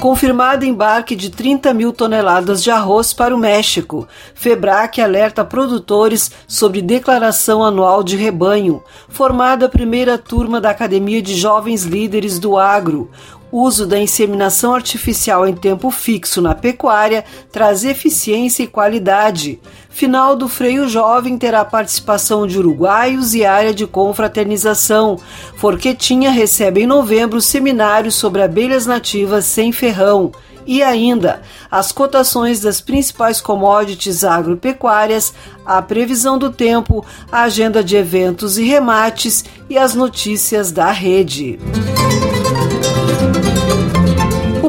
Confirmado embarque de 30 mil toneladas de arroz para o México. Febrac alerta produtores sobre declaração anual de rebanho. Formada a primeira turma da Academia de Jovens Líderes do Agro uso da inseminação artificial em tempo fixo na pecuária traz eficiência e qualidade. Final do freio jovem terá participação de uruguaios e área de confraternização. Forquetinha recebe em novembro seminário sobre abelhas nativas sem ferrão. E ainda, as cotações das principais commodities agropecuárias, a previsão do tempo, a agenda de eventos e remates e as notícias da rede. O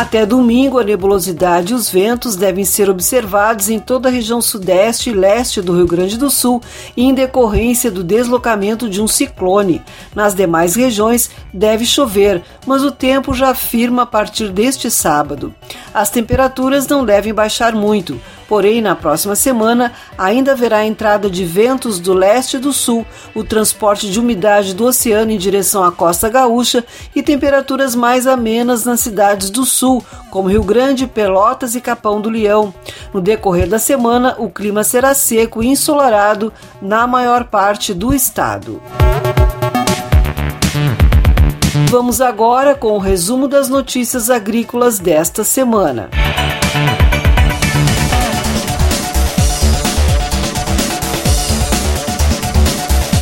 Até domingo, a nebulosidade e os ventos devem ser observados em toda a região sudeste e leste do Rio Grande do Sul, em decorrência do deslocamento de um ciclone. Nas demais regiões, deve chover, mas o tempo já firma a partir deste sábado. As temperaturas não devem baixar muito. Porém, na próxima semana ainda haverá entrada de ventos do leste e do sul, o transporte de umidade do oceano em direção à costa gaúcha e temperaturas mais amenas nas cidades do sul, como Rio Grande, Pelotas e Capão do Leão. No decorrer da semana, o clima será seco e ensolarado na maior parte do estado. Vamos agora com o resumo das notícias agrícolas desta semana.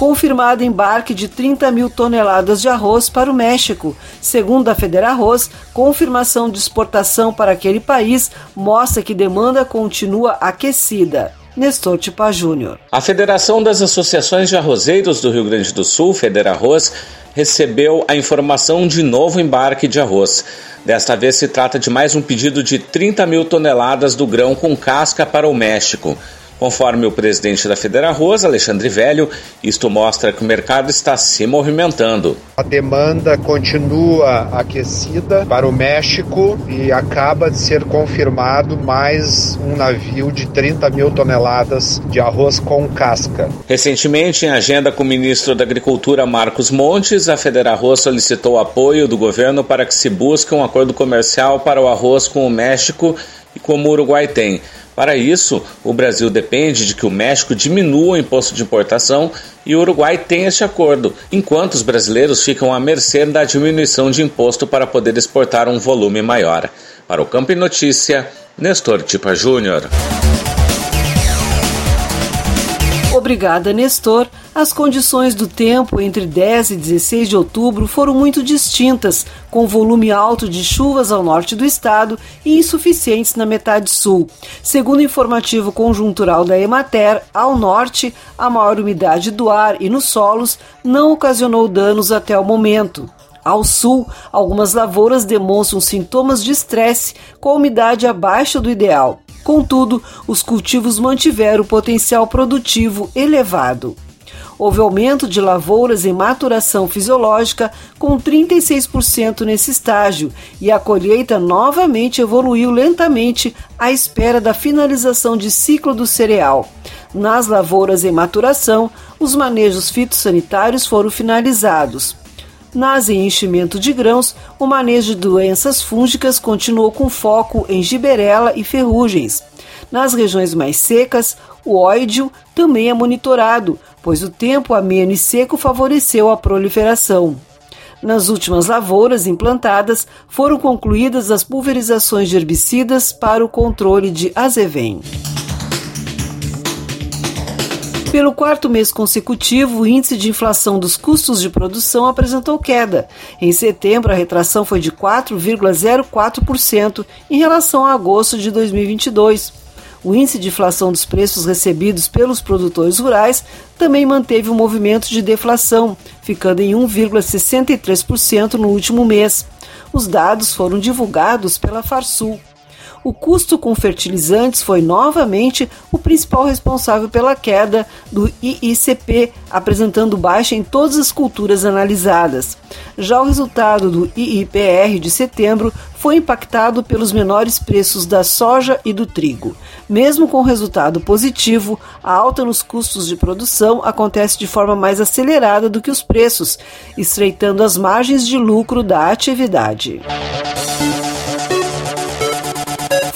Confirmado embarque de 30 mil toneladas de arroz para o México. Segundo a Federarroz, confirmação de exportação para aquele país mostra que demanda continua aquecida. Nestor Tipa Júnior. A Federação das Associações de Arrozeiros do Rio Grande do Sul, Federarroz, recebeu a informação de novo embarque de arroz. Desta vez se trata de mais um pedido de 30 mil toneladas do grão com casca para o México. Conforme o presidente da Federa Rosa, Alexandre Velho, isto mostra que o mercado está se movimentando. A demanda continua aquecida para o México e acaba de ser confirmado mais um navio de 30 mil toneladas de arroz com casca. Recentemente, em agenda com o ministro da Agricultura Marcos Montes, a Federa Rosa solicitou apoio do governo para que se busque um acordo comercial para o arroz com o México e como o Uruguai tem. Para isso, o Brasil depende de que o México diminua o imposto de importação e o Uruguai tenha este acordo, enquanto os brasileiros ficam à mercê da diminuição de imposto para poder exportar um volume maior. Para o Campo e Notícia, Nestor Tipa Júnior. Obrigada, Nestor. As condições do tempo entre 10 e 16 de outubro foram muito distintas, com volume alto de chuvas ao norte do estado e insuficientes na metade sul. Segundo o informativo conjuntural da Emater, ao norte, a maior umidade do ar e nos solos não ocasionou danos até o momento. Ao sul, algumas lavouras demonstram sintomas de estresse com a umidade abaixo do ideal. Contudo, os cultivos mantiveram o potencial produtivo elevado. Houve aumento de lavouras em maturação fisiológica, com 36% nesse estágio, e a colheita novamente evoluiu lentamente à espera da finalização de ciclo do cereal. Nas lavouras em maturação, os manejos fitossanitários foram finalizados. Nas enchimento de grãos, o manejo de doenças fúngicas continuou com foco em giberela e ferrugens. Nas regiões mais secas, o óidio também é monitorado, pois o tempo ameno e seco favoreceu a proliferação. Nas últimas lavouras implantadas, foram concluídas as pulverizações de herbicidas para o controle de azevém. Pelo quarto mês consecutivo, o índice de inflação dos custos de produção apresentou queda. Em setembro, a retração foi de 4,04% em relação a agosto de 2022. O índice de inflação dos preços recebidos pelos produtores rurais também manteve o um movimento de deflação, ficando em 1,63% no último mês. Os dados foram divulgados pela Farsul o custo com fertilizantes foi novamente o principal responsável pela queda do IICP, apresentando baixa em todas as culturas analisadas. Já o resultado do IIPR de setembro foi impactado pelos menores preços da soja e do trigo. Mesmo com resultado positivo, a alta nos custos de produção acontece de forma mais acelerada do que os preços, estreitando as margens de lucro da atividade.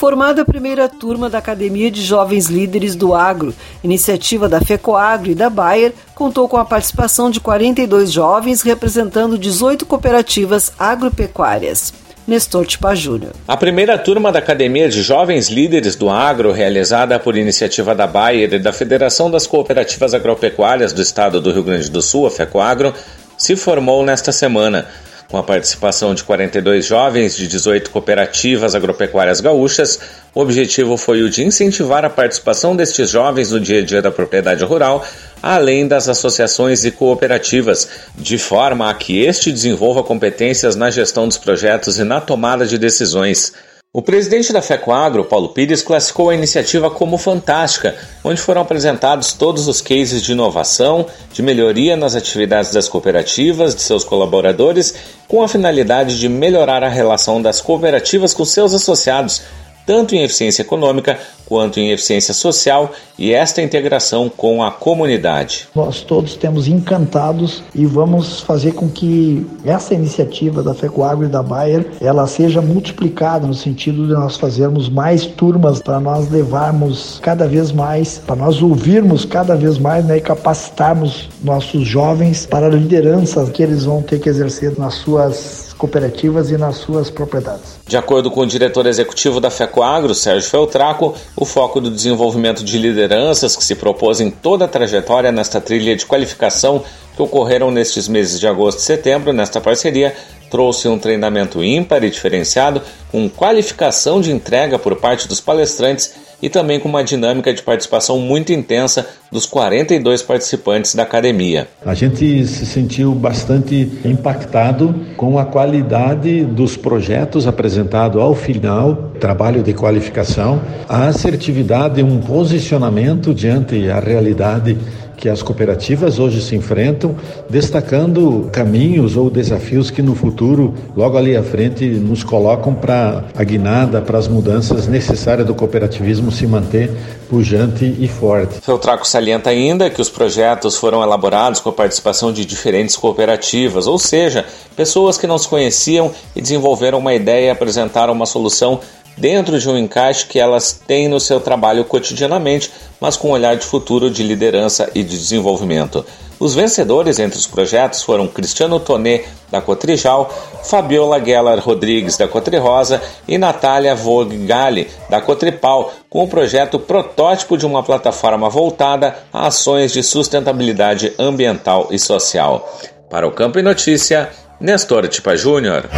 Formada a primeira turma da Academia de Jovens Líderes do Agro, iniciativa da FECOAGro e da Bayer, contou com a participação de 42 jovens representando 18 cooperativas agropecuárias. Nestor Tipa Júnior. A primeira turma da Academia de Jovens Líderes do Agro, realizada por iniciativa da Bayer e da Federação das Cooperativas Agropecuárias do Estado do Rio Grande do Sul, a FECOAGro, se formou nesta semana com a participação de 42 jovens de 18 cooperativas agropecuárias gaúchas, o objetivo foi o de incentivar a participação destes jovens no dia a dia da propriedade rural, além das associações e cooperativas, de forma a que este desenvolva competências na gestão dos projetos e na tomada de decisões. O presidente da FECOAGRO, Paulo Pires, classificou a iniciativa como fantástica, onde foram apresentados todos os cases de inovação, de melhoria nas atividades das cooperativas, de seus colaboradores, com a finalidade de melhorar a relação das cooperativas com seus associados, tanto em eficiência econômica quanto em eficiência social e esta integração com a comunidade. Nós todos temos encantados e vamos fazer com que essa iniciativa da FECOAGro e da Bayer ela seja multiplicada no sentido de nós fazermos mais turmas para nós levarmos cada vez mais, para nós ouvirmos cada vez mais né, e capacitarmos nossos jovens para a liderança que eles vão ter que exercer nas suas cooperativas e nas suas propriedades. De acordo com o diretor executivo da FECOAGRO, Sérgio Feltraco, o foco do desenvolvimento de lideranças que se propôs em toda a trajetória nesta trilha de qualificação que ocorreram nestes meses de agosto e setembro nesta parceria trouxe um treinamento ímpar e diferenciado com qualificação de entrega por parte dos palestrantes e também com uma dinâmica de participação muito intensa dos 42 participantes da academia. A gente se sentiu bastante impactado com a qualidade dos projetos apresentados ao final, trabalho de qualificação, a assertividade, um posicionamento diante a realidade que as cooperativas hoje se enfrentam, destacando caminhos ou desafios que no futuro, logo ali à frente, nos colocam para a guinada, para as mudanças necessárias do cooperativismo se manter pujante e forte. Feltraco salienta ainda que os projetos foram elaborados com a participação de diferentes cooperativas, ou seja, pessoas que não se conheciam e desenvolveram uma ideia e apresentaram uma solução dentro de um encaixe que elas têm no seu trabalho cotidianamente, mas com um olhar de futuro de liderança e de desenvolvimento. Os vencedores entre os projetos foram Cristiano Tonê, da Cotrijal, Fabiola Gellar Rodrigues, da Cotrirosa e Natália Vogali, da Cotripal, com o projeto protótipo de uma plataforma voltada a ações de sustentabilidade ambiental e social. Para o Campo e Notícia, Nestor Tipa Júnior.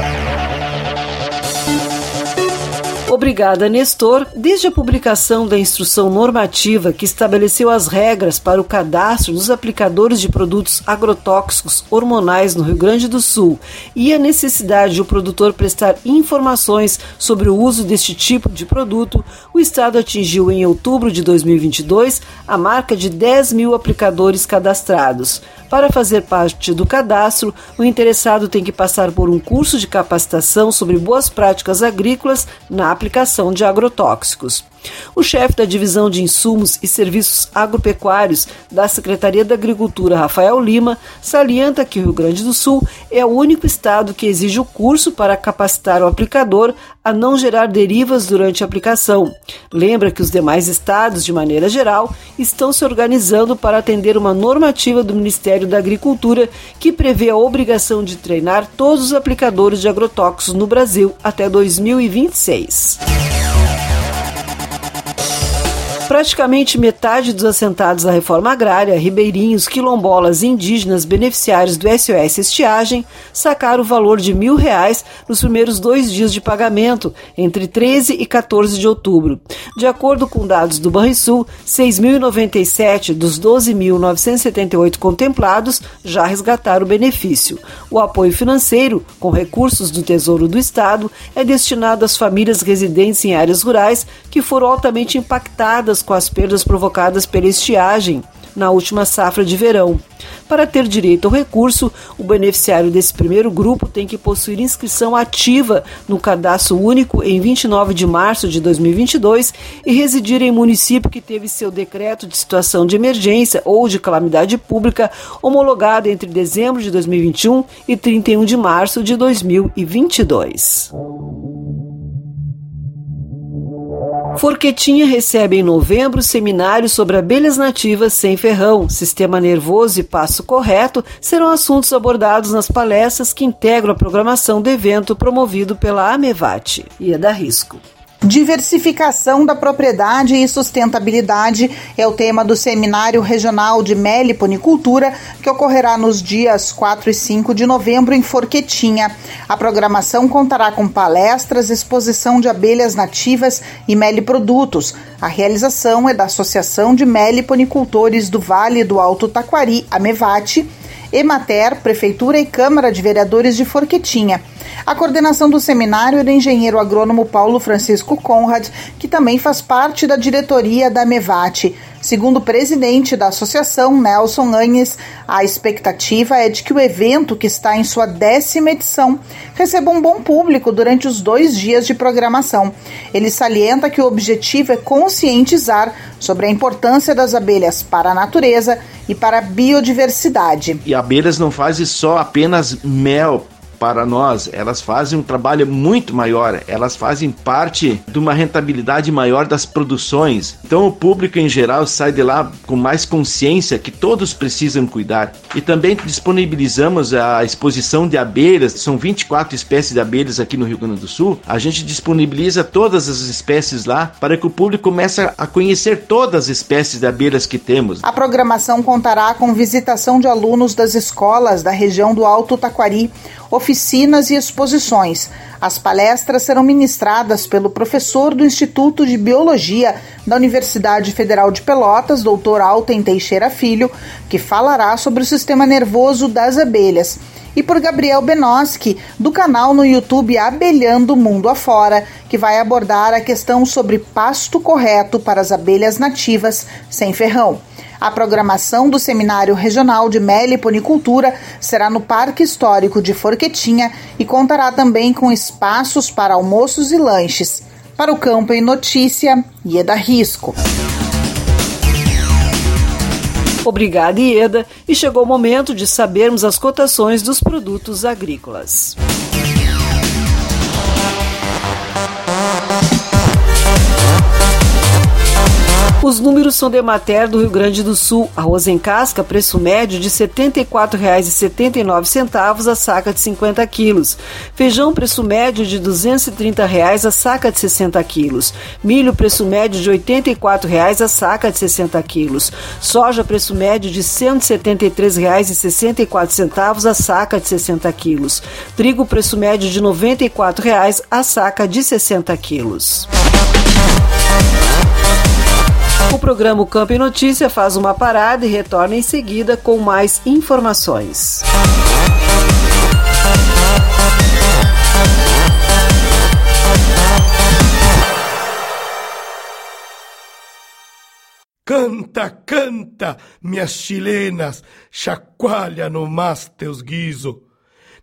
Obrigada, Nestor. Desde a publicação da instrução normativa que estabeleceu as regras para o cadastro dos aplicadores de produtos agrotóxicos hormonais no Rio Grande do Sul e a necessidade de o produtor prestar informações sobre o uso deste tipo de produto, o Estado atingiu em outubro de 2022 a marca de 10 mil aplicadores cadastrados. Para fazer parte do cadastro, o interessado tem que passar por um curso de capacitação sobre boas práticas agrícolas na aplicação de agrotóxicos. O chefe da Divisão de Insumos e Serviços Agropecuários da Secretaria da Agricultura, Rafael Lima, salienta que o Rio Grande do Sul é o único estado que exige o curso para capacitar o aplicador a não gerar derivas durante a aplicação. Lembra que os demais estados, de maneira geral, estão se organizando para atender uma normativa do Ministério da Agricultura que prevê a obrigação de treinar todos os aplicadores de agrotóxicos no Brasil até 2026. Praticamente metade dos assentados da reforma agrária, ribeirinhos, quilombolas e indígenas beneficiários do SOS Estiagem, sacaram o valor de mil reais nos primeiros dois dias de pagamento, entre 13 e 14 de outubro. De acordo com dados do Banrisul, 6.097 dos 12.978 contemplados já resgataram o benefício. O apoio financeiro, com recursos do Tesouro do Estado, é destinado às famílias residentes em áreas rurais que foram altamente impactadas com as perdas provocadas pela estiagem na última safra de verão. Para ter direito ao recurso, o beneficiário desse primeiro grupo tem que possuir inscrição ativa no cadastro único em 29 de março de 2022 e residir em município que teve seu decreto de situação de emergência ou de calamidade pública homologado entre dezembro de 2021 e 31 de março de 2022. Forquetinha recebe em novembro seminário sobre abelhas nativas sem ferrão, sistema nervoso e passo correto serão assuntos abordados nas palestras que integram a programação do evento promovido pela Amevate. Ia dar risco. Diversificação da propriedade e sustentabilidade é o tema do Seminário Regional de Meliponicultura, que ocorrerá nos dias 4 e 5 de novembro em Forquetinha. A programação contará com palestras, exposição de abelhas nativas e meliprodutos. A realização é da Associação de Meliponicultores do Vale do Alto Taquari, a MEVAT, Emater, Prefeitura e Câmara de Vereadores de Forquetinha. A coordenação do seminário é do engenheiro agrônomo Paulo Francisco Conrad, que também faz parte da diretoria da MEVAT. Segundo o presidente da associação, Nelson Anhes, a expectativa é de que o evento, que está em sua décima edição, receba um bom público durante os dois dias de programação. Ele salienta que o objetivo é conscientizar sobre a importância das abelhas para a natureza e para a biodiversidade. E abelhas não fazem só apenas mel para nós, elas fazem um trabalho muito maior, elas fazem parte de uma rentabilidade maior das produções. Então o público em geral sai de lá com mais consciência que todos precisam cuidar. E também disponibilizamos a exposição de abelhas, são 24 espécies de abelhas aqui no Rio Grande do Sul. A gente disponibiliza todas as espécies lá para que o público comece a conhecer todas as espécies de abelhas que temos. A programação contará com visitação de alunos das escolas da região do Alto Taquari oficinas e exposições. As palestras serão ministradas pelo professor do Instituto de Biologia da Universidade Federal de Pelotas, Dr. Alten Teixeira Filho, que falará sobre o sistema nervoso das abelhas e por Gabriel Benoski, do canal no YouTube Abelhando Mundo Afora, que vai abordar a questão sobre pasto correto para as abelhas nativas sem ferrão. A programação do Seminário Regional de Meliponicultura será no Parque Histórico de Forquetinha e contará também com espaços para almoços e lanches. Para o Campo em Notícia, Ieda Risco. Obrigada, Ieda, e chegou o momento de sabermos as cotações dos produtos agrícolas. Os números são de Emater do Rio Grande do Sul. Arroz em casca, preço médio de R$ 74,79 a saca de 50 quilos. Feijão, preço médio de 230 reais a saca de 60 quilos. Milho, preço médio de 84 reais a saca de 60 quilos. Soja, preço médio de R$ 173,64 a saca de 60 quilos. Trigo, preço médio de 94 reais a saca de 60 quilos. O programa Campo e Notícia faz uma parada e retorna em seguida com mais informações. Canta, canta, minhas chilenas, chacoalha no mas teus guiso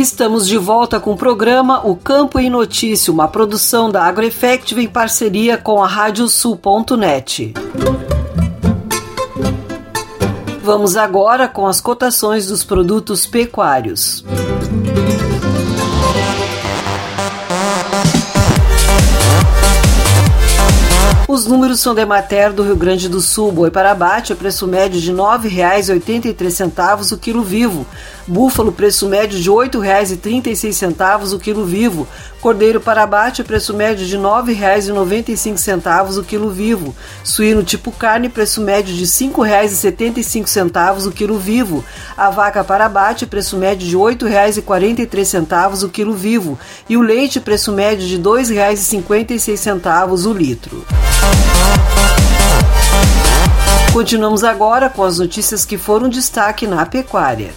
Estamos de volta com o programa O Campo em Notícia, uma produção da AgroEffective em parceria com a Radiosul.net. Vamos agora com as cotações dos produtos pecuários. Os números são de Mater do Rio Grande do Sul. Boi para abate, preço médio de R$ 9,83 o quilo vivo. Búfalo, preço médio de R$ 8,36 o quilo vivo. Cordeiro para abate, preço médio de R$ 9,95 o quilo vivo. Suíno tipo carne, preço médio de R$ 5,75 o quilo vivo. A vaca para abate, preço médio de R$ 8,43 o quilo vivo. E o leite, preço médio de R$ 2,56 o litro. Continuamos agora com as notícias que foram destaque na pecuária.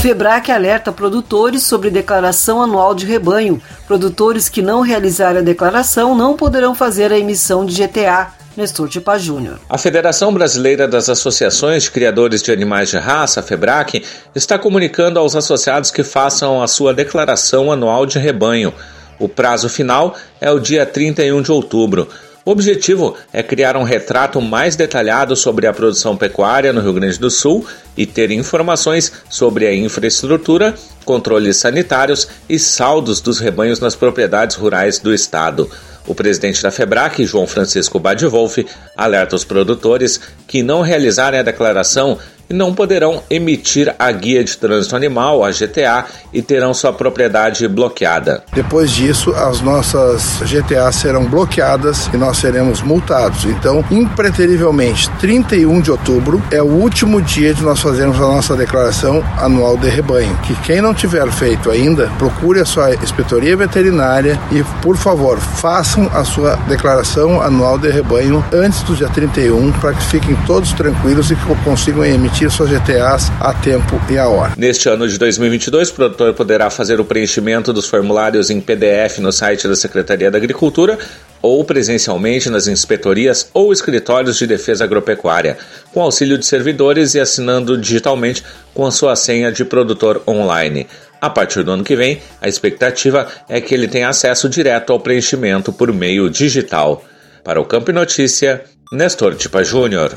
Febrac alerta produtores sobre declaração anual de rebanho. Produtores que não realizarem a declaração não poderão fazer a emissão de GTA. Nestor Tipa Júnior. A Federação Brasileira das Associações de Criadores de Animais de Raça, FEBRAC, está comunicando aos associados que façam a sua declaração anual de rebanho. O prazo final é o dia 31 de outubro. O objetivo é criar um retrato mais detalhado sobre a produção pecuária no Rio Grande do Sul e ter informações sobre a infraestrutura, controles sanitários e saldos dos rebanhos nas propriedades rurais do estado. O presidente da FEBRAC, João Francisco Badwolf, alerta os produtores que não realizarem a declaração e não poderão emitir a Guia de Trânsito Animal, a GTA, e terão sua propriedade bloqueada. Depois disso, as nossas GTA serão bloqueadas e nós seremos multados. Então, impreterivelmente, 31 de outubro é o último dia de nós fazermos a nossa declaração anual de rebanho. Que quem não tiver feito ainda, procure a sua inspetoria veterinária e, por favor, façam a sua declaração anual de rebanho antes do dia 31 para que fiquem todos tranquilos e que consigam emitir suas GTAs a tempo e a hora. Neste ano de 2022, o produtor poderá fazer o preenchimento dos formulários em PDF no site da Secretaria da Agricultura ou presencialmente nas inspetorias ou escritórios de defesa agropecuária, com auxílio de servidores e assinando digitalmente com a sua senha de produtor online. A partir do ano que vem, a expectativa é que ele tenha acesso direto ao preenchimento por meio digital. Para o Campo Notícia, Nestor Tipa Júnior.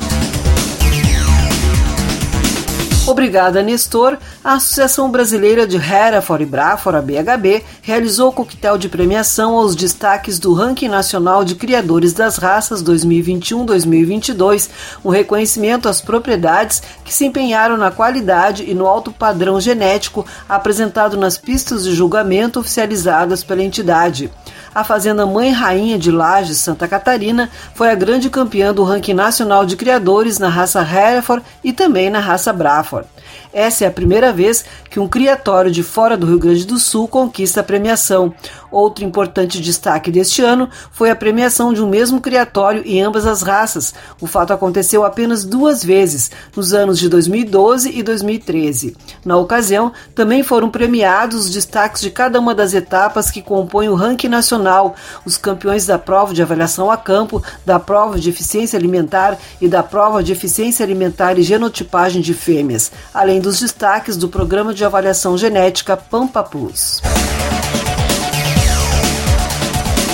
Obrigada, Nestor. A Associação Brasileira de Hereford e Braford, a BHB, realizou o coquetel de premiação aos destaques do Ranking Nacional de Criadores das Raças 2021-2022, um reconhecimento às propriedades que se empenharam na qualidade e no alto padrão genético apresentado nas pistas de julgamento oficializadas pela entidade a Fazenda Mãe Rainha de Lages, Santa Catarina, foi a grande campeã do ranking nacional de criadores na raça Hereford e também na raça Braford. Essa é a primeira vez que um criatório de fora do Rio Grande do Sul conquista a premiação. Outro importante destaque deste ano foi a premiação de um mesmo criatório em ambas as raças. O fato aconteceu apenas duas vezes, nos anos de 2012 e 2013. Na ocasião, também foram premiados os destaques de cada uma das etapas que compõem o ranking nacional, os campeões da prova de avaliação a campo, da prova de eficiência alimentar e da prova de eficiência alimentar e genotipagem de fêmeas, além dos destaques do programa de avaliação genética Pampa Plus.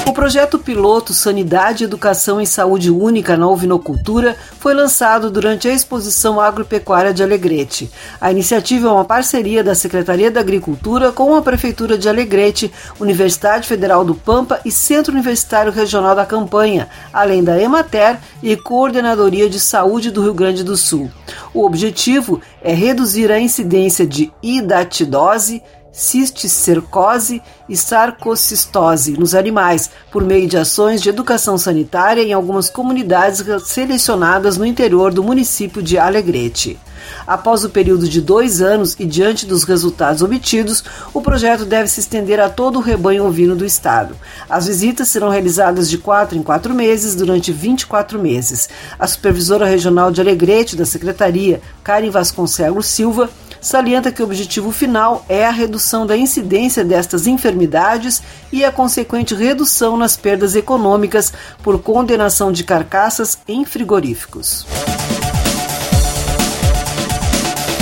O projeto piloto Sanidade, Educação e Saúde Única na Ovinocultura foi lançado durante a exposição agropecuária de Alegrete. A iniciativa é uma parceria da Secretaria da Agricultura com a Prefeitura de Alegrete, Universidade Federal do Pampa e Centro Universitário Regional da Campanha, além da Emater e Coordenadoria de Saúde do Rio Grande do Sul. O objetivo é reduzir a incidência de idatidose, cisticercose e sarcocistose nos animais, por meio de ações de educação sanitária em algumas comunidades selecionadas no interior do município de Alegrete. Após o período de dois anos e diante dos resultados obtidos, o projeto deve se estender a todo o rebanho ovino do estado. As visitas serão realizadas de quatro em quatro meses durante 24 meses. A supervisora regional de Alegrete da Secretaria, Karen Vasconcelos Silva, salienta que o objetivo final é a redução da incidência destas enfermidades e a consequente redução nas perdas econômicas por condenação de carcaças em frigoríficos.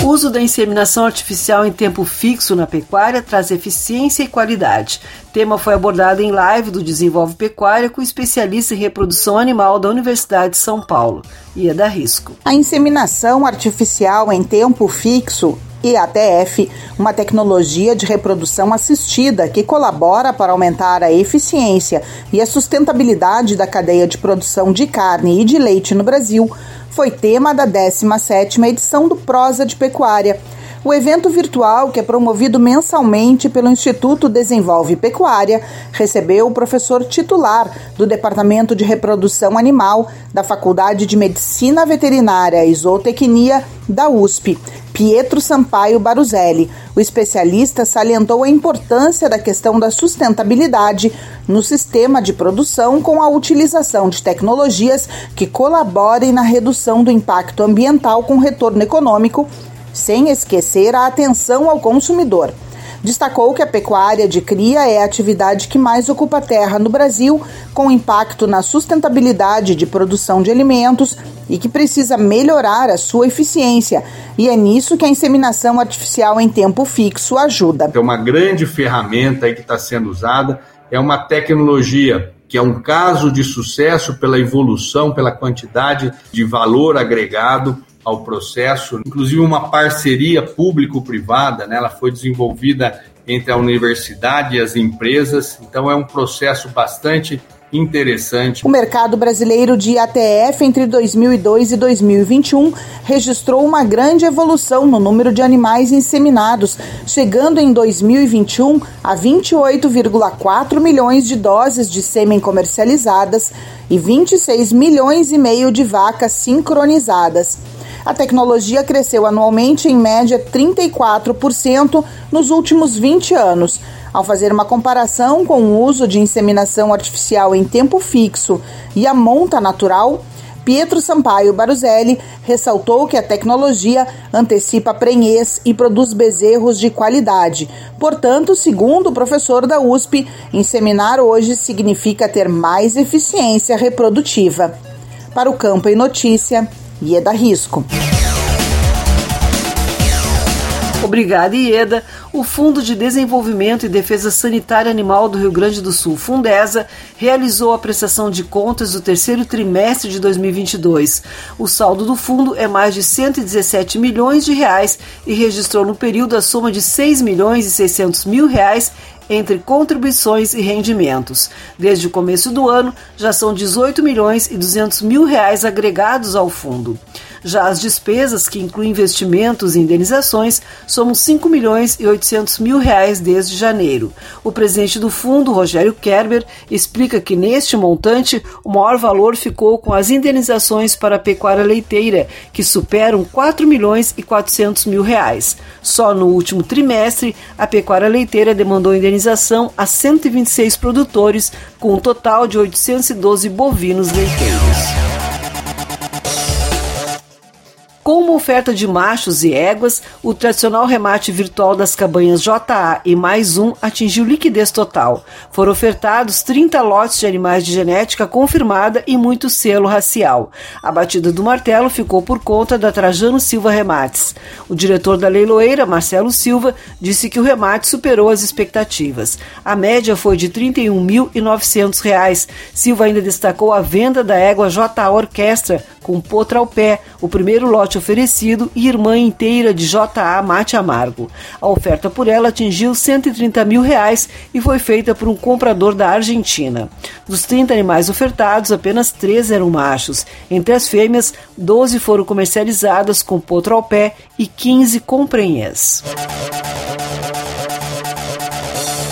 O uso da inseminação artificial em tempo fixo na pecuária traz eficiência e qualidade. O tema foi abordado em live do Desenvolve Pecuária com especialista em reprodução animal da Universidade de São Paulo, Ieda Risco. A inseminação artificial em tempo fixo IATF, uma tecnologia de reprodução assistida que colabora para aumentar a eficiência e a sustentabilidade da cadeia de produção de carne e de leite no Brasil, foi tema da 17ª edição do Prosa de Pecuária. O evento virtual, que é promovido mensalmente pelo Instituto Desenvolve Pecuária, recebeu o professor titular do Departamento de Reprodução Animal da Faculdade de Medicina Veterinária e Zootecnia da USP, Pietro Sampaio Baruzelli. O especialista salientou a importância da questão da sustentabilidade no sistema de produção com a utilização de tecnologias que colaborem na redução do impacto ambiental com retorno econômico, sem esquecer a atenção ao consumidor. Destacou que a pecuária de cria é a atividade que mais ocupa terra no Brasil, com impacto na sustentabilidade de produção de alimentos e que precisa melhorar a sua eficiência. E é nisso que a inseminação artificial em tempo fixo ajuda. É uma grande ferramenta que está sendo usada, é uma tecnologia que é um caso de sucesso pela evolução, pela quantidade de valor agregado ao processo, inclusive uma parceria público-privada, né? ela foi desenvolvida entre a universidade e as empresas, então é um processo bastante interessante. O mercado brasileiro de ATF entre 2002 e 2021 registrou uma grande evolução no número de animais inseminados, chegando em 2021 a 28,4 milhões de doses de sêmen comercializadas e 26 milhões e meio de vacas sincronizadas. A tecnologia cresceu anualmente em média 34% nos últimos 20 anos. Ao fazer uma comparação com o uso de inseminação artificial em tempo fixo e a monta natural, Pietro Sampaio Baruzelli ressaltou que a tecnologia antecipa prenhez e produz bezerros de qualidade. Portanto, segundo o professor da USP, inseminar hoje significa ter mais eficiência reprodutiva. Para o Campo e Notícia, Ieda Risco. Obrigada, Ieda. O Fundo de Desenvolvimento e Defesa Sanitária Animal do Rio Grande do Sul, Fundesa, realizou a prestação de contas do terceiro trimestre de 2022. O saldo do fundo é mais de 117 milhões de reais e registrou no período a soma de 6 milhões e 600 mil reais entre contribuições e rendimentos. Desde o começo do ano, já são 18 milhões e 200 mil reais agregados ao fundo. Já as despesas, que incluem investimentos e indenizações, somam 5 milhões e 800 mil reais desde janeiro. O presidente do fundo, Rogério Kerber, explica que neste montante o maior valor ficou com as indenizações para a pecuária leiteira, que superam 4 milhões e 400 mil reais. Só no último trimestre, a pecuária leiteira demandou indenização a 126 produtores, com um total de 812 bovinos leiteiros. Com uma oferta de machos e éguas, o tradicional remate virtual das cabanhas JA e mais um atingiu liquidez total. Foram ofertados 30 lotes de animais de genética confirmada e muito selo racial. A batida do martelo ficou por conta da Trajano Silva Remates. O diretor da leiloeira, Marcelo Silva, disse que o remate superou as expectativas. A média foi de R$ 31.900. Silva ainda destacou a venda da égua JA Orquestra com potra ao pé, o primeiro lote oferecido e irmã inteira de JA Mate Amargo. A oferta por ela atingiu 130 mil reais e foi feita por um comprador da Argentina. Dos 30 animais ofertados, apenas 3 eram machos. Entre as fêmeas, 12 foram comercializadas com potro ao pé e 15 com prenhez.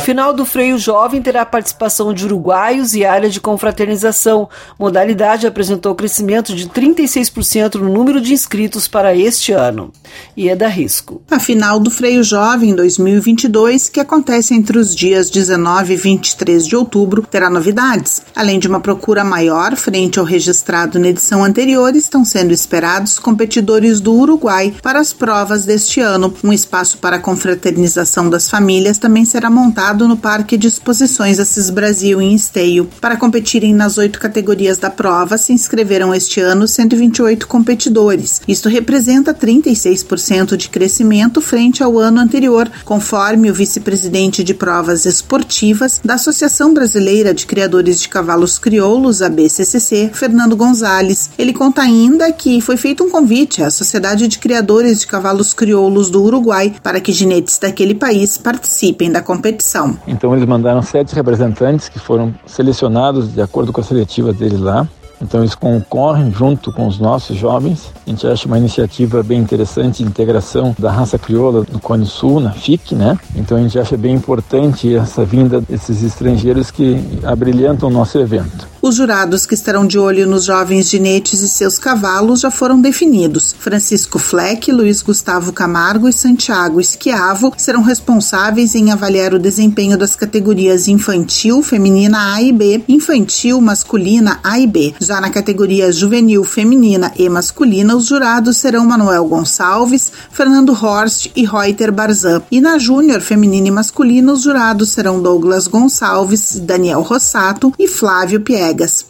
Final do freio jovem terá participação de uruguaios e área de confraternização. Modalidade apresentou crescimento de 36% no número de inscritos para este ano. E é da risco. A final do freio jovem 2022, que acontece entre os dias 19 e 23 de outubro, terá novidades. Além de uma procura maior frente ao registrado na edição anterior, estão sendo esperados competidores do Uruguai para as provas deste ano. Um espaço para a confraternização das famílias também será montado no Parque de Exposições Assis Brasil, em Esteio. Para competirem nas oito categorias da prova, se inscreveram este ano 128 competidores. Isto representa 36% de crescimento frente ao ano anterior, conforme o vice-presidente de provas esportivas da Associação Brasileira de Criadores de Cavalos Crioulos, a BCCC, Fernando Gonzalez. Ele conta ainda que foi feito um convite à Sociedade de Criadores de Cavalos Crioulos do Uruguai para que ginetes daquele país participem da competição. Então eles mandaram sete representantes que foram selecionados de acordo com a seletiva deles lá. Então eles concorrem junto com os nossos jovens. A gente acha uma iniciativa bem interessante de integração da raça crioula no Cone Sul, na FIC, né? Então a gente acha bem importante essa vinda desses estrangeiros que abrilhantam o nosso evento. Os jurados que estarão de olho nos jovens ginetes e seus cavalos já foram definidos. Francisco Fleck, Luiz Gustavo Camargo e Santiago Esquiavo serão responsáveis em avaliar o desempenho das categorias infantil, feminina A e B, infantil, masculina A e B. Já na categoria juvenil, feminina e masculina, os jurados serão Manuel Gonçalves, Fernando Horst e Reuter Barzan. E na júnior, feminina e masculina, os jurados serão Douglas Gonçalves, Daniel Rossato e Flávio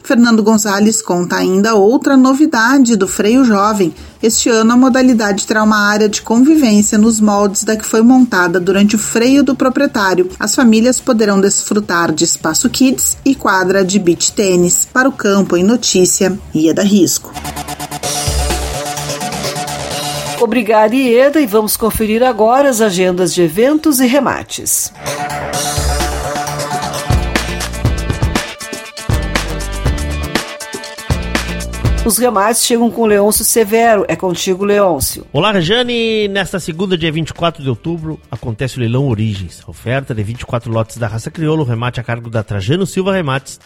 Fernando Gonzalez conta ainda outra novidade do freio jovem. Este ano a modalidade terá uma área de convivência nos moldes da que foi montada durante o freio do proprietário. As famílias poderão desfrutar de espaço kids e quadra de beach tênis. Para o campo em notícia, Ieda Risco. Obrigada, Ieda, e vamos conferir agora as agendas de eventos e remates. Os remates chegam com Leôncio Severo. É contigo, Leôncio. Olá, Rejane. Nesta segunda, dia 24 de outubro, acontece o leilão Origens. Oferta de 24 lotes da raça crioula, remate a cargo da Trajano Silva Remates,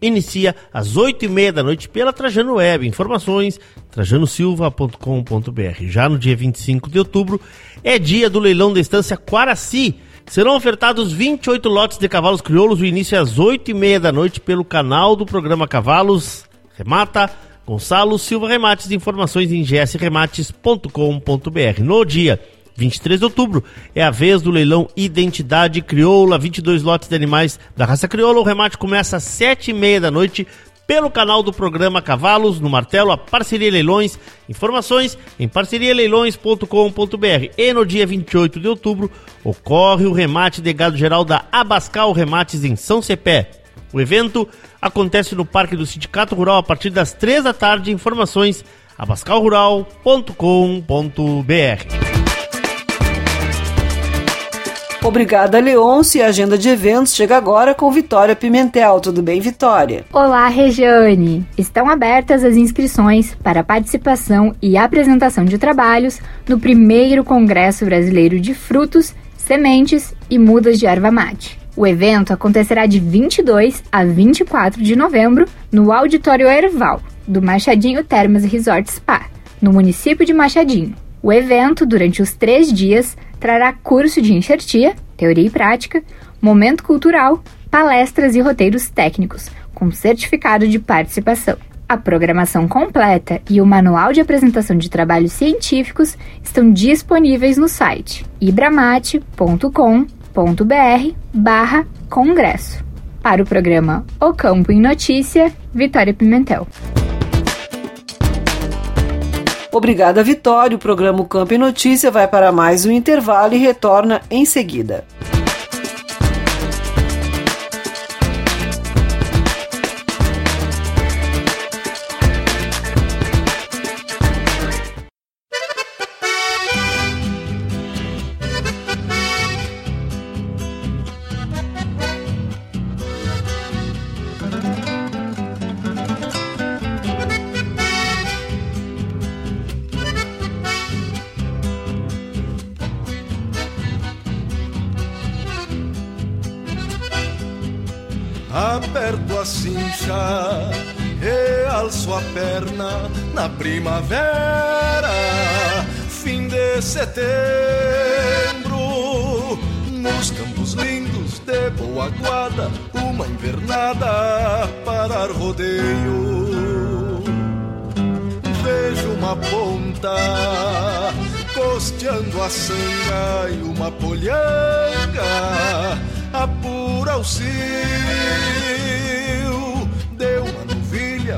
inicia às 8h30 da noite pela Trajano Web. Informações trajanosilva.com.br. Já no dia 25 de outubro é dia do leilão da estância Quaraci. Serão ofertados 28 lotes de cavalos crioulos. O início é às 8h30 da noite pelo canal do programa Cavalos. Remata Gonçalo Silva Remates. Informações em gsremates.com.br. No dia 23 de outubro é a vez do leilão Identidade Crioula, 22 lotes de animais da raça crioula. O remate começa às 7h30 da noite pelo canal do programa Cavalos no Martelo, a Parceria Leilões. Informações em parcerialeilões.com.br. E no dia 28 de outubro ocorre o remate de gado geral da Abascal Remates em São Cepé. O evento acontece no Parque do Sindicato Rural a partir das três da tarde. Informações abascalrural.com.br. Obrigada, Leonce. A agenda de eventos chega agora com Vitória Pimentel. Tudo bem, Vitória? Olá, Regiane. Estão abertas as inscrições para participação e apresentação de trabalhos no primeiro Congresso Brasileiro de Frutos, Sementes e Mudas de Erva Mate. O evento acontecerá de 22 a 24 de novembro no Auditório Erval, do Machadinho Termas Resort Spa, no município de Machadinho. O evento, durante os três dias, trará curso de enxertia, teoria e prática, momento cultural, palestras e roteiros técnicos, com certificado de participação. A programação completa e o manual de apresentação de trabalhos científicos estão disponíveis no site ibramate.com.br barra congresso. Para o programa O Campo em Notícia, Vitória Pimentel. Obrigada, Vitória. O programa Campo em Notícia vai para mais um intervalo e retorna em seguida. Cincha e alço a perna na primavera, fim de setembro, nos campos lindos de boa guarda, uma invernada para rodeio. Vejo uma ponta costeando a sanga e uma polhanga apura o cio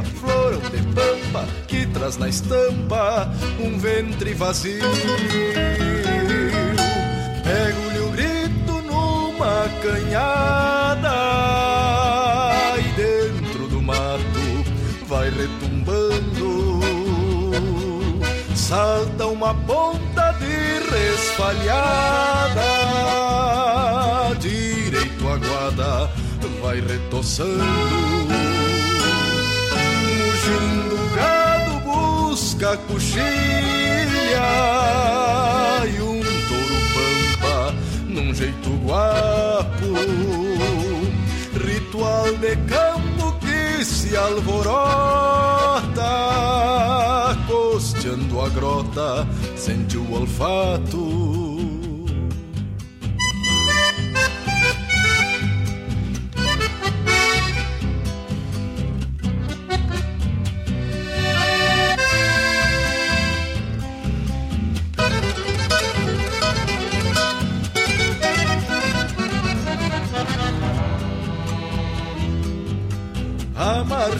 novilha, florão de pampa que traz na estampa um ventre vazio. Pego-lhe o grito numa canhada e dentro do mato vai retumbando. Salta uma ponta de resfalhada aguada vai retoçando. Mugindo o gado busca coxilha e um touro pampa num jeito guapo. Ritual de campo que se alvorota, costeando a grota, sente o olfato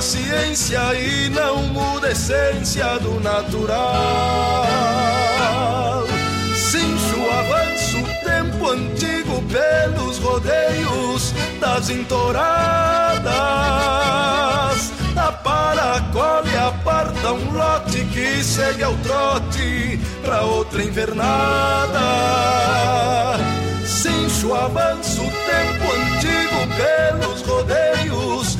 a ciência e não muda a essência do natural. Avanço o tempo antigo pelos rodeios das entoradas. A para, colhe, aparta um lote que segue ao trote pra outra invernada. Avanço o tempo antigo pelos rodeios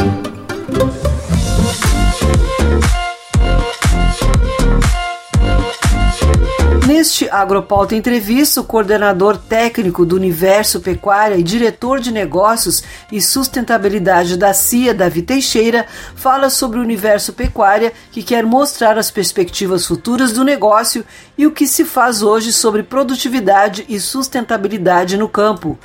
Neste Agropauta Entrevista, o coordenador técnico do Universo Pecuária e diretor de negócios e sustentabilidade da CIA, Davi Teixeira, fala sobre o Universo Pecuária, que quer mostrar as perspectivas futuras do negócio e o que se faz hoje sobre produtividade e sustentabilidade no campo.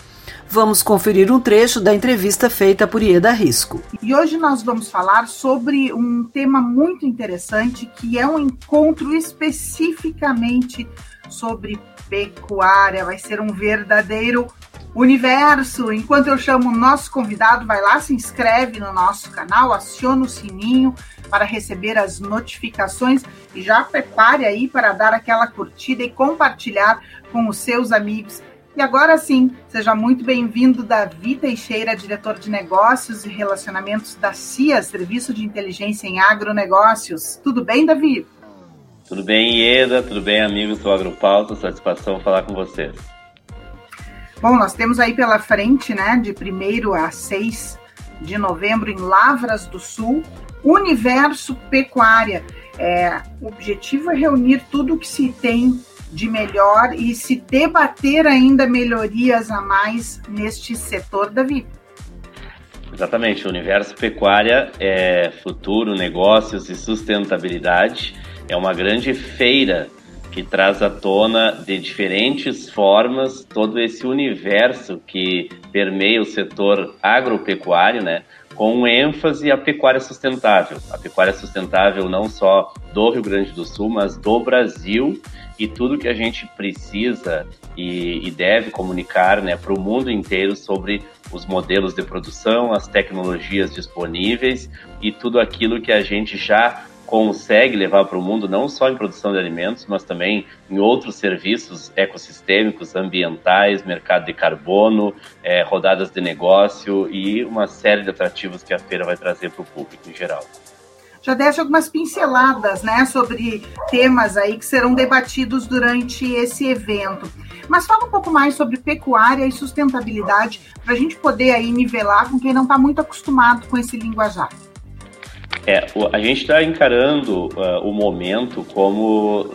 Vamos conferir um trecho da entrevista feita por Ieda Risco. E hoje nós vamos falar sobre um tema muito interessante, que é um encontro especificamente sobre pecuária. Vai ser um verdadeiro universo. Enquanto eu chamo o nosso convidado, vai lá, se inscreve no nosso canal, aciona o sininho para receber as notificações e já prepare aí para dar aquela curtida e compartilhar com os seus amigos. E agora sim, seja muito bem-vindo, Davi Teixeira, diretor de negócios e relacionamentos da CIA, Serviço de Inteligência em Agronegócios. Tudo bem, Davi? Tudo bem, Ieda? Tudo bem, amigos do Agropauta? Satisfação falar com vocês. Bom, nós temos aí pela frente, né, de 1 a 6 de novembro, em Lavras do Sul, Universo Pecuária. É, o objetivo é reunir tudo o que se tem de melhor e se debater ainda melhorias a mais neste setor, Davi. Exatamente, o universo pecuária é futuro, negócios e sustentabilidade. É uma grande feira que traz à tona de diferentes formas todo esse universo que permeia o setor agropecuário, né? Com ênfase à pecuária sustentável. A pecuária sustentável não só do Rio Grande do Sul, mas do Brasil e tudo que a gente precisa e, e deve comunicar né, para o mundo inteiro sobre os modelos de produção, as tecnologias disponíveis e tudo aquilo que a gente já consegue levar para o mundo, não só em produção de alimentos, mas também em outros serviços ecossistêmicos, ambientais, mercado de carbono, é, rodadas de negócio e uma série de atrativos que a feira vai trazer para o público em geral já deixa algumas pinceladas, né, sobre temas aí que serão debatidos durante esse evento. Mas fala um pouco mais sobre pecuária e sustentabilidade para a gente poder aí nivelar com quem não está muito acostumado com esse linguajar. É, a gente está encarando uh, o momento como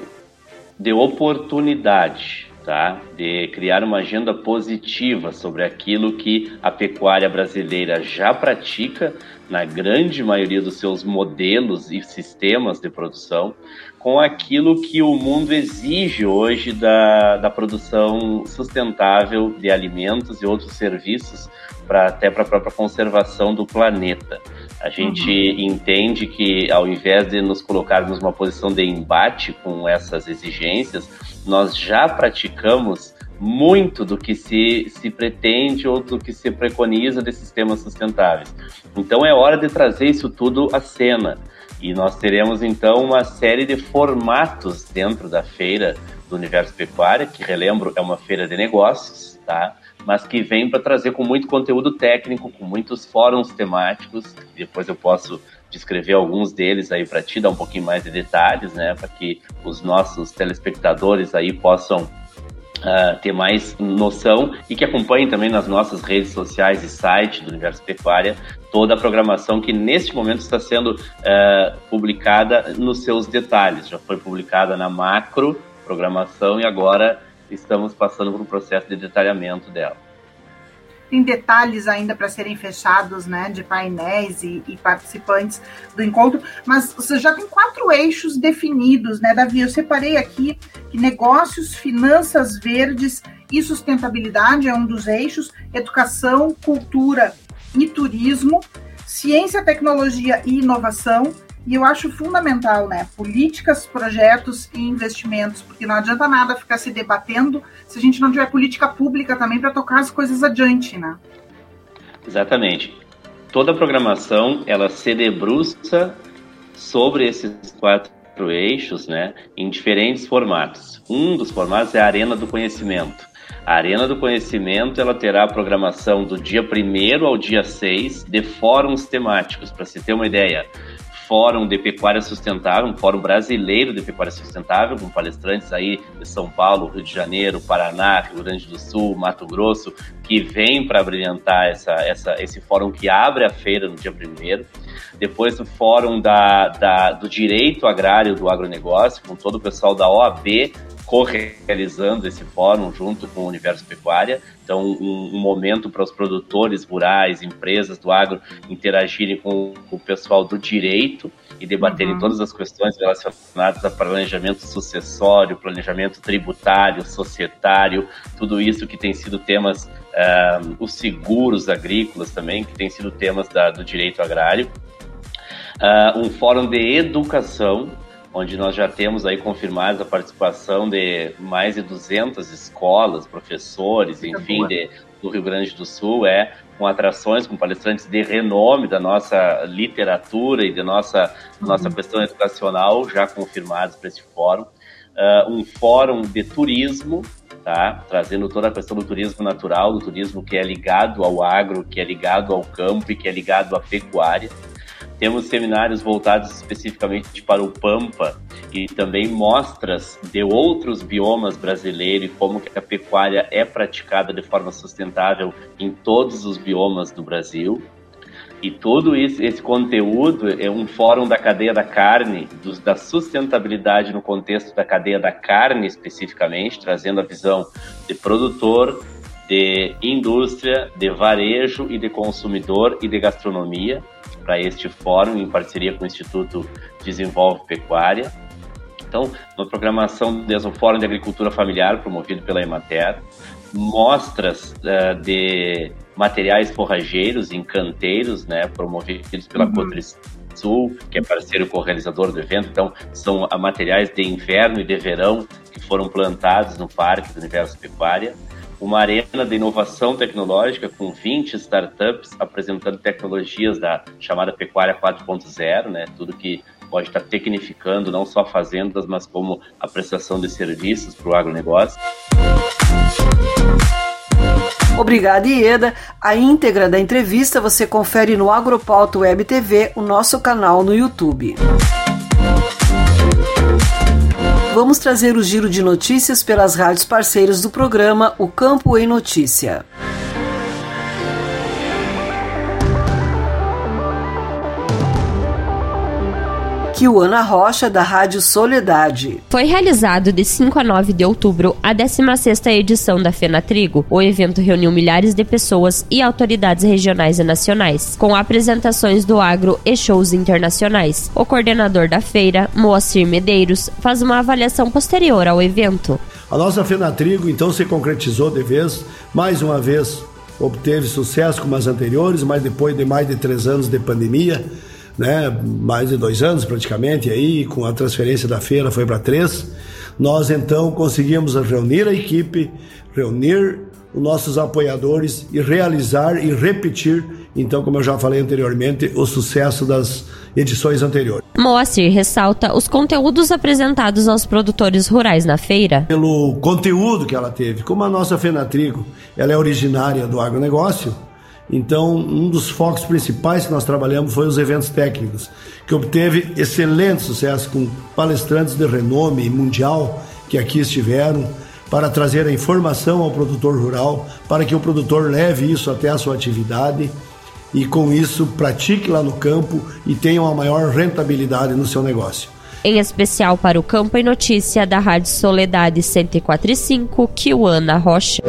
de oportunidade, tá? De criar uma agenda positiva sobre aquilo que a pecuária brasileira já pratica na grande maioria dos seus modelos e sistemas de produção, com aquilo que o mundo exige hoje da, da produção sustentável de alimentos e outros serviços para até para a própria conservação do planeta. A gente uhum. entende que, ao invés de nos colocarmos numa posição de embate com essas exigências, nós já praticamos muito do que se, se pretende ou do que se preconiza de sistemas sustentáveis. Então é hora de trazer isso tudo à cena. E nós teremos então uma série de formatos dentro da feira do Universo Pecuária, que relembro é uma feira de negócios, tá? Mas que vem para trazer com muito conteúdo técnico, com muitos fóruns temáticos. Depois eu posso descrever alguns deles aí para ti, dar um pouquinho mais de detalhes, né? Para que os nossos telespectadores aí possam uh, ter mais noção e que acompanhem também nas nossas redes sociais e site do Universo Pecuária toda a programação que neste momento está sendo uh, publicada nos seus detalhes. Já foi publicada na macro programação e agora estamos passando por um processo de detalhamento dela tem detalhes ainda para serem fechados, né, de painéis e, e, participantes do encontro, mas você já tem quatro eixos definidos, né, Davi? Eu separei aqui que negócios, finanças verdes e sustentabilidade é um dos eixos, educação, cultura e turismo, ciência, tecnologia e inovação, e eu acho fundamental, né? Políticas, projetos e investimentos, porque não adianta nada ficar se debatendo se a gente não tiver política pública também para tocar as coisas adiante, né? Exatamente. Toda a programação ela se debruça sobre esses quatro eixos, né, em diferentes formatos. Um dos formatos é a Arena do Conhecimento. A Arena do Conhecimento ela terá a programação do dia 1 ao dia 6 de fóruns temáticos. Para se ter uma ideia, Fórum de Pecuária Sustentável, um fórum brasileiro de pecuária sustentável, com palestrantes aí de São Paulo, Rio de Janeiro, Paraná, Rio Grande do Sul, Mato Grosso, que vêm para brilhantar essa, essa, esse fórum que abre a feira no dia primeiro. Depois o fórum da, da, do direito agrário do agronegócio, com todo o pessoal da OAB co-realizando esse fórum junto com o Universo Pecuária. Então, um, um momento para os produtores rurais, empresas do agro interagirem com, com o pessoal do direito e debaterem uhum. todas as questões relacionadas a planejamento sucessório, planejamento tributário, societário, tudo isso que tem sido temas, uh, os seguros agrícolas também, que tem sido temas da, do direito agrário. Uh, um fórum de educação, onde nós já temos aí confirmados a participação de mais de 200 escolas, professores, enfim, de, do Rio Grande do Sul, é com atrações, com palestrantes de renome da nossa literatura e da nossa, uhum. nossa questão educacional já confirmados para esse fórum. Uh, um fórum de turismo, tá? trazendo toda a questão do turismo natural, do turismo que é ligado ao agro, que é ligado ao campo e que é ligado à pecuária. Temos seminários voltados especificamente para o Pampa e também mostras de outros biomas brasileiros e como que a pecuária é praticada de forma sustentável em todos os biomas do Brasil. E todo esse, esse conteúdo é um fórum da cadeia da carne, do, da sustentabilidade no contexto da cadeia da carne especificamente, trazendo a visão de produtor, de indústria, de varejo e de consumidor e de gastronomia para este fórum, em parceria com o Instituto Desenvolve Pecuária. Então, uma programação desde o Fórum de Agricultura Familiar, promovido pela Emater, mostras uh, de materiais forrageiros em canteiros, né, promovidos pela uhum. Sul, que é parceiro co-realizador do evento. Então, são materiais de inverno e de verão que foram plantados no Parque do Universo Pecuária uma arena de inovação tecnológica com 20 startups apresentando tecnologias da chamada pecuária 4.0, né? Tudo que pode estar tecnificando não só fazendas, mas como a prestação de serviços para o agronegócio. Obrigada, Ieda. A íntegra da entrevista você confere no Agropauto Web TV, o nosso canal no YouTube. Vamos trazer o giro de notícias pelas rádios parceiras do programa O Campo em Notícia. Kiwana Rocha, da Rádio Soledade. Foi realizado de 5 a 9 de outubro a 16ª edição da Fena Trigo. O evento reuniu milhares de pessoas e autoridades regionais e nacionais, com apresentações do agro e shows internacionais. O coordenador da feira, Moacir Medeiros, faz uma avaliação posterior ao evento. A nossa Fena Trigo, então, se concretizou de vez, mais uma vez, obteve sucesso como as anteriores, mas depois de mais de três anos de pandemia, né, mais de dois anos praticamente, aí com a transferência da feira foi para três, nós então conseguimos reunir a equipe, reunir os nossos apoiadores e realizar e repetir, então, como eu já falei anteriormente, o sucesso das edições anteriores. Moacir ressalta os conteúdos apresentados aos produtores rurais na feira. Pelo conteúdo que ela teve, como a nossa Fenatrigo, ela é originária do agronegócio, então um dos focos principais que nós trabalhamos foi os eventos técnicos, que obteve excelente sucesso com palestrantes de renome mundial que aqui estiveram para trazer a informação ao produtor rural, para que o produtor leve isso até a sua atividade e com isso pratique lá no campo e tenha uma maior rentabilidade no seu negócio. Em especial para o Campo e Notícia da Rádio Soledade 104.5, Kiwana Rocha.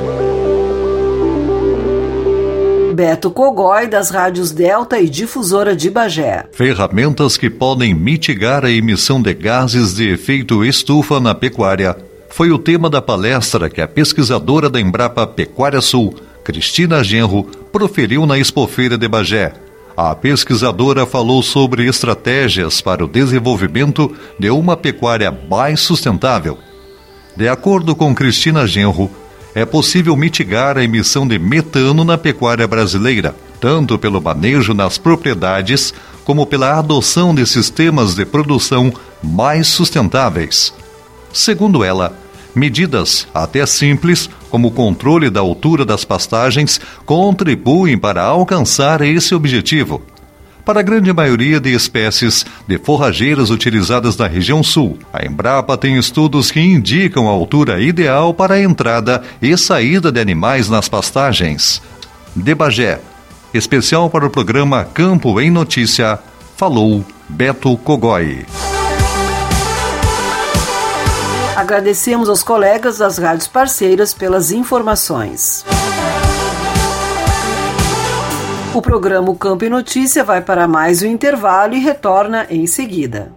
Beto Cogói, das rádios Delta e Difusora de Bagé. Ferramentas que podem mitigar a emissão de gases de efeito estufa na pecuária foi o tema da palestra que a pesquisadora da Embrapa Pecuária Sul, Cristina Genro, proferiu na Expofeira de Bagé. A pesquisadora falou sobre estratégias para o desenvolvimento de uma pecuária mais sustentável. De acordo com Cristina Genro, é possível mitigar a emissão de metano na pecuária brasileira, tanto pelo manejo nas propriedades como pela adoção de sistemas de produção mais sustentáveis. Segundo ela, medidas até simples, como o controle da altura das pastagens, contribuem para alcançar esse objetivo. Para a grande maioria de espécies de forrageiras utilizadas na região sul, a Embrapa tem estudos que indicam a altura ideal para a entrada e saída de animais nas pastagens. De Bagé, especial para o programa Campo em Notícia, falou Beto Cogói. Agradecemos aos colegas das rádios parceiras pelas informações. O programa Campo e Notícia vai para mais um intervalo e retorna em seguida.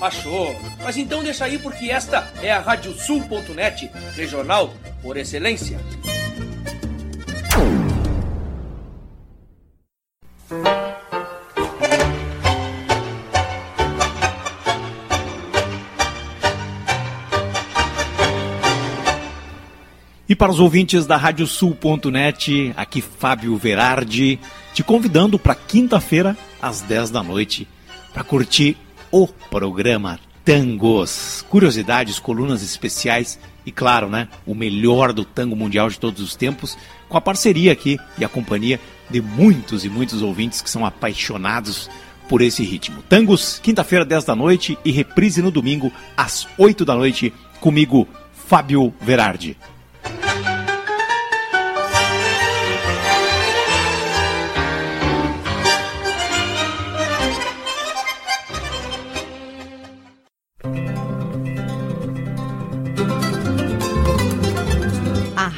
Achou? Mas então deixa aí porque esta é a Radiosul.net, regional por excelência. E para os ouvintes da Radiosul.net, aqui Fábio Verardi, te convidando para quinta-feira, às 10 da noite, para curtir o programa Tangos. Curiosidades, colunas especiais e, claro, né, o melhor do tango mundial de todos os tempos, com a parceria aqui e a companhia de muitos e muitos ouvintes que são apaixonados por esse ritmo. Tangos, quinta-feira, 10 da noite e reprise no domingo, às 8 da noite, comigo, Fábio Verardi.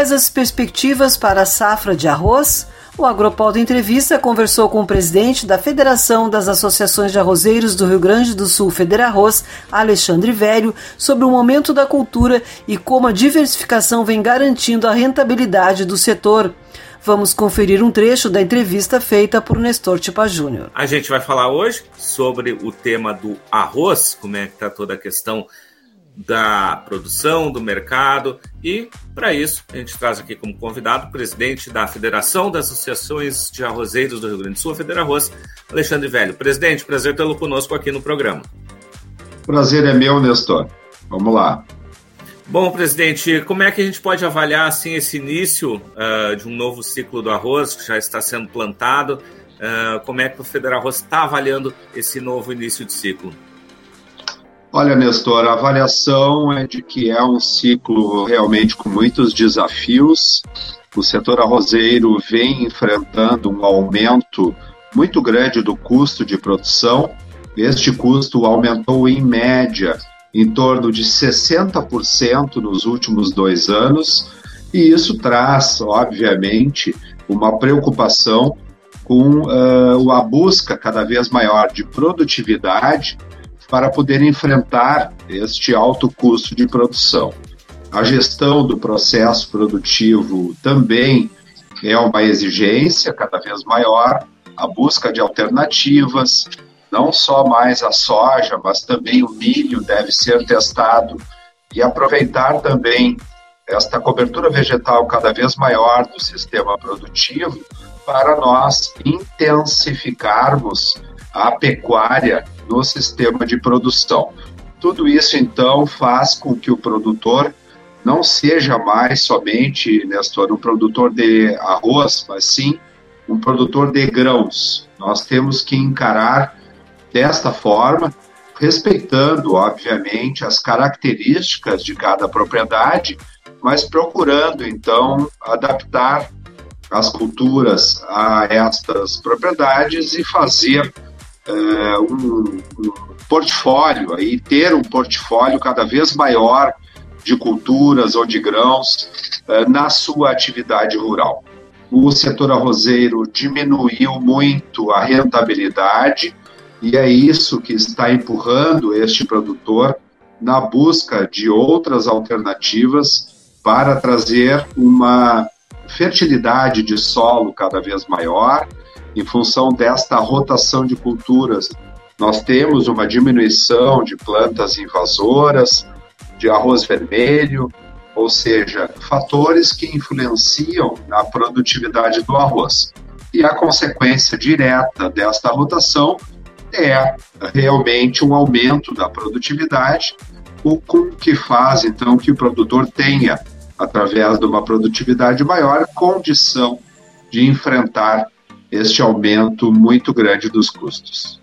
Quais as perspectivas para a safra de arroz? O Agropauta Entrevista conversou com o presidente da Federação das Associações de Arrozeiros do Rio Grande do Sul, Federarroz, Alexandre Velho, sobre o momento da cultura e como a diversificação vem garantindo a rentabilidade do setor. Vamos conferir um trecho da entrevista feita por Nestor Tipa Júnior. A gente vai falar hoje sobre o tema do arroz, como é que está toda a questão da produção, do mercado e para isso a gente traz aqui como convidado o presidente da Federação das Associações de Arrozeiros do Rio Grande do Sul, Federarroz, Alexandre Velho. Presidente, prazer tê-lo conosco aqui no programa. Prazer é meu, Nestor. Vamos lá. Bom, presidente, como é que a gente pode avaliar assim esse início uh, de um novo ciclo do arroz que já está sendo plantado? Uh, como é que o Federal Arroz está avaliando esse novo início de ciclo? Olha, Nestor, a avaliação é de que é um ciclo realmente com muitos desafios. O setor arrozeiro vem enfrentando um aumento muito grande do custo de produção. Este custo aumentou em média em torno de 60% nos últimos dois anos, e isso traz, obviamente, uma preocupação com uh, a busca cada vez maior de produtividade para poder enfrentar este alto custo de produção. A gestão do processo produtivo também é uma exigência cada vez maior, a busca de alternativas, não só mais a soja, mas também o milho deve ser testado e aproveitar também esta cobertura vegetal cada vez maior do sistema produtivo para nós intensificarmos a pecuária no sistema de produção. Tudo isso então faz com que o produtor não seja mais somente, Nestor, um produtor de arroz, mas sim um produtor de grãos. Nós temos que encarar desta forma, respeitando, obviamente, as características de cada propriedade, mas procurando, então, adaptar as culturas a estas propriedades e fazer é, um, um, portfólio, aí, ter um portfólio cada vez maior de culturas ou de grãos é, na sua atividade rural. O setor arrozeiro diminuiu muito a rentabilidade, e é isso que está empurrando este produtor na busca de outras alternativas para trazer uma fertilidade de solo cada vez maior em função desta rotação de culturas. Nós temos uma diminuição de plantas invasoras, de arroz vermelho, ou seja, fatores que influenciam na produtividade do arroz. E a consequência direta desta rotação é realmente um aumento da produtividade, o que faz então que o produtor tenha, através de uma produtividade maior, condição de enfrentar este aumento muito grande dos custos.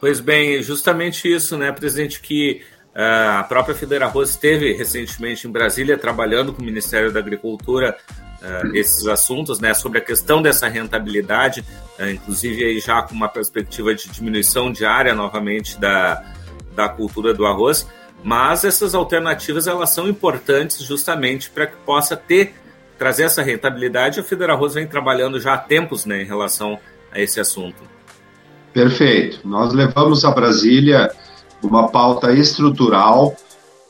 Pois bem, justamente isso, né, presidente, que uh, a própria Federa Arroz esteve recentemente em Brasília trabalhando com o Ministério da Agricultura uh, esses assuntos, né, sobre a questão dessa rentabilidade, uh, inclusive aí já com uma perspectiva de diminuição diária novamente da, da cultura do arroz, mas essas alternativas elas são importantes justamente para que possa ter trazer essa rentabilidade. A Federal Arroz vem trabalhando já há tempos, né, em relação a esse assunto. Perfeito. Nós levamos a Brasília uma pauta estrutural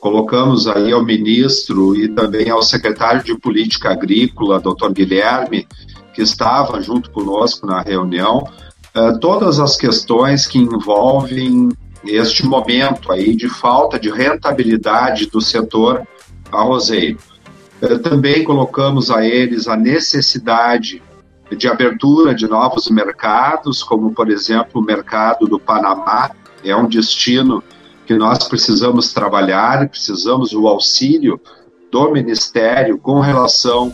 Colocamos aí ao ministro e também ao secretário de Política Agrícola, doutor Guilherme, que estava junto conosco na reunião, eh, todas as questões que envolvem este momento aí de falta de rentabilidade do setor arrozeiro. Eh, também colocamos a eles a necessidade de abertura de novos mercados, como por exemplo o mercado do Panamá, é um destino que nós precisamos trabalhar, precisamos do auxílio do Ministério com relação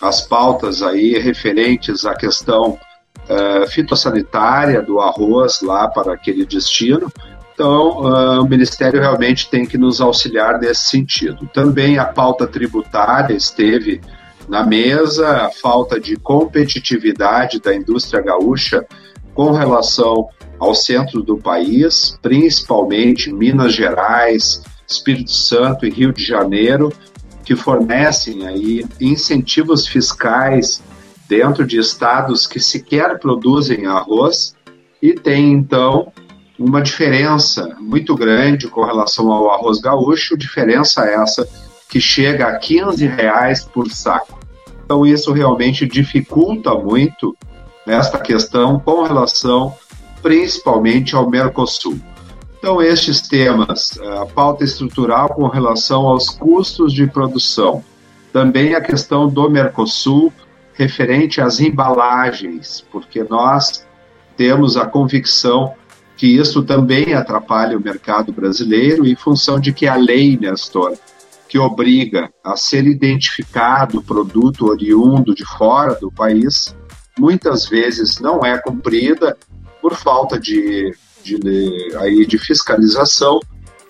às pautas aí referentes à questão uh, fitossanitária do arroz lá para aquele destino. Então, uh, o Ministério realmente tem que nos auxiliar nesse sentido. Também a pauta tributária esteve na mesa, a falta de competitividade da indústria gaúcha com relação ao centro do país, principalmente Minas Gerais, Espírito Santo e Rio de Janeiro, que fornecem aí incentivos fiscais dentro de estados que sequer produzem arroz e tem então uma diferença muito grande com relação ao arroz gaúcho, diferença essa que chega a 15 reais por saco. Então isso realmente dificulta muito esta questão com relação principalmente ao Mercosul. Então, estes temas, a pauta estrutural com relação aos custos de produção, também a questão do Mercosul referente às embalagens, porque nós temos a convicção que isso também atrapalha o mercado brasileiro em função de que a lei, Nestor, que obriga a ser identificado o produto oriundo de fora do país, muitas vezes não é cumprida por falta de, de, de, aí de fiscalização.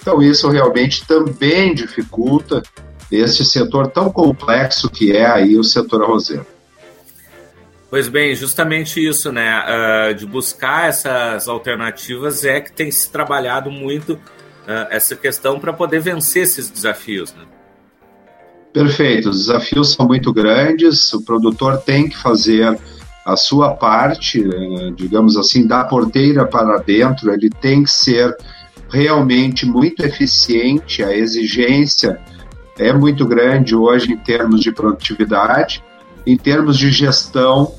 Então, isso realmente também dificulta esse setor tão complexo que é aí o setor arrozeiro. Pois bem, justamente isso, né? Uh, de buscar essas alternativas é que tem se trabalhado muito uh, essa questão para poder vencer esses desafios, né? Perfeito, os desafios são muito grandes, o produtor tem que fazer a sua parte, eh, digamos assim, da porteira para dentro, ele tem que ser realmente muito eficiente, a exigência é muito grande hoje em termos de produtividade, em termos de gestão,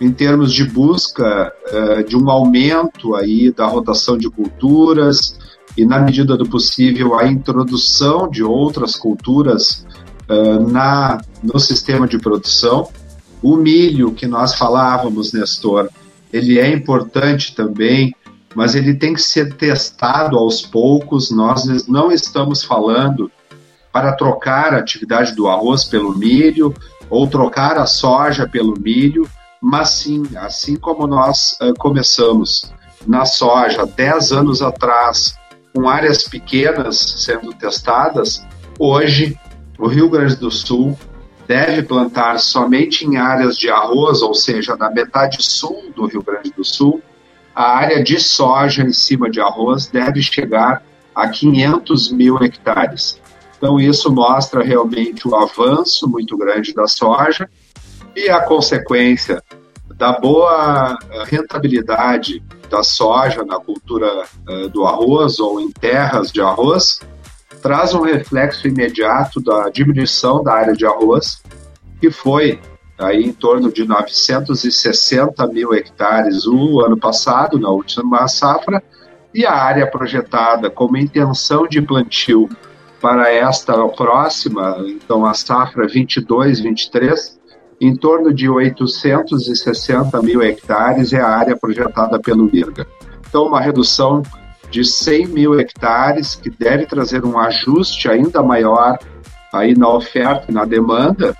em termos de busca uh, de um aumento aí da rotação de culturas e, na medida do possível, a introdução de outras culturas uh, na, no sistema de produção. O milho que nós falávamos, Nestor, ele é importante também, mas ele tem que ser testado aos poucos. Nós não estamos falando para trocar a atividade do arroz pelo milho ou trocar a soja pelo milho, mas sim, assim como nós uh, começamos na soja 10 anos atrás, com áreas pequenas sendo testadas, hoje o Rio Grande do Sul deve plantar somente em áreas de arroz, ou seja, na metade sul do Rio Grande do Sul, a área de soja em cima de arroz deve chegar a 500 mil hectares. Então, isso mostra realmente o avanço muito grande da soja e a consequência da boa eh, rentabilidade da soja na cultura uh, do arroz ou em terras de arroz. Traz um reflexo imediato da diminuição da área de arroz, que foi aí em torno de 960 mil hectares o ano passado, na última safra, e a área projetada como intenção de plantio para esta próxima, então a safra 22-23, em torno de 860 mil hectares é a área projetada pelo IRGA. Então, uma redução de 100 mil hectares, que deve trazer um ajuste ainda maior aí na oferta e na demanda,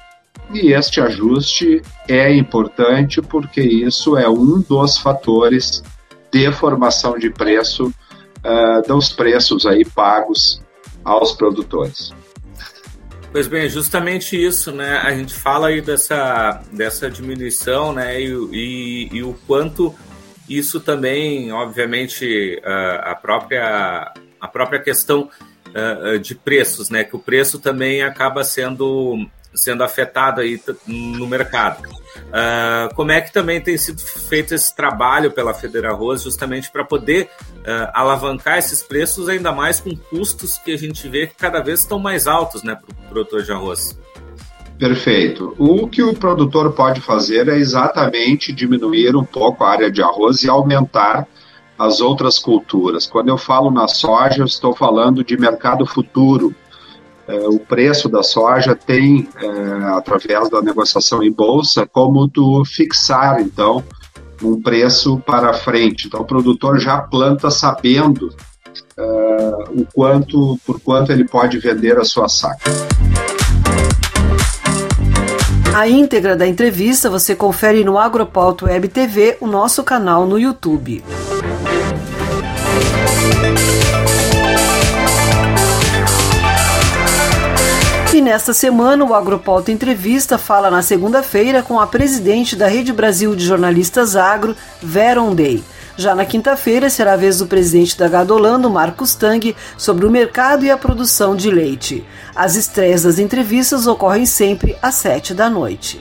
e este ajuste é importante porque isso é um dos fatores de formação de preço uh, dos preços aí pagos aos produtores. Pois bem, justamente isso, né? A gente fala aí dessa, dessa diminuição, né? E, e, e o quanto isso também, obviamente, a própria, a própria questão de preços, né? Que o preço também acaba sendo sendo afetado aí no mercado. Uh, como é que também tem sido feito esse trabalho pela Federal Arroz justamente para poder uh, alavancar esses preços, ainda mais com custos que a gente vê que cada vez estão mais altos né, para o produtor de arroz? Perfeito. O que o produtor pode fazer é exatamente diminuir um pouco a área de arroz e aumentar as outras culturas. Quando eu falo na soja, eu estou falando de mercado futuro o preço da soja tem, é, através da negociação em bolsa, como tu fixar, então, um preço para frente. Então, o produtor já planta sabendo é, o quanto, por quanto ele pode vender a sua saca. A íntegra da entrevista você confere no Agropauto Web TV, o nosso canal no YouTube. E nesta semana, o Agropauta Entrevista fala na segunda-feira com a presidente da Rede Brasil de Jornalistas Agro, Vera Ondei. Já na quinta-feira será a vez do presidente da Gadolando, Marcos Tang, sobre o mercado e a produção de leite. As estreias das entrevistas ocorrem sempre às sete da noite.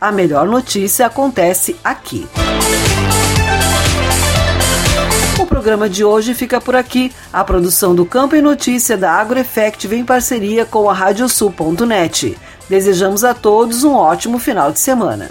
A melhor notícia acontece aqui programa de hoje fica por aqui. A produção do Campo e Notícia da AgroEffect vem em parceria com a Radiosul.net. Desejamos a todos um ótimo final de semana.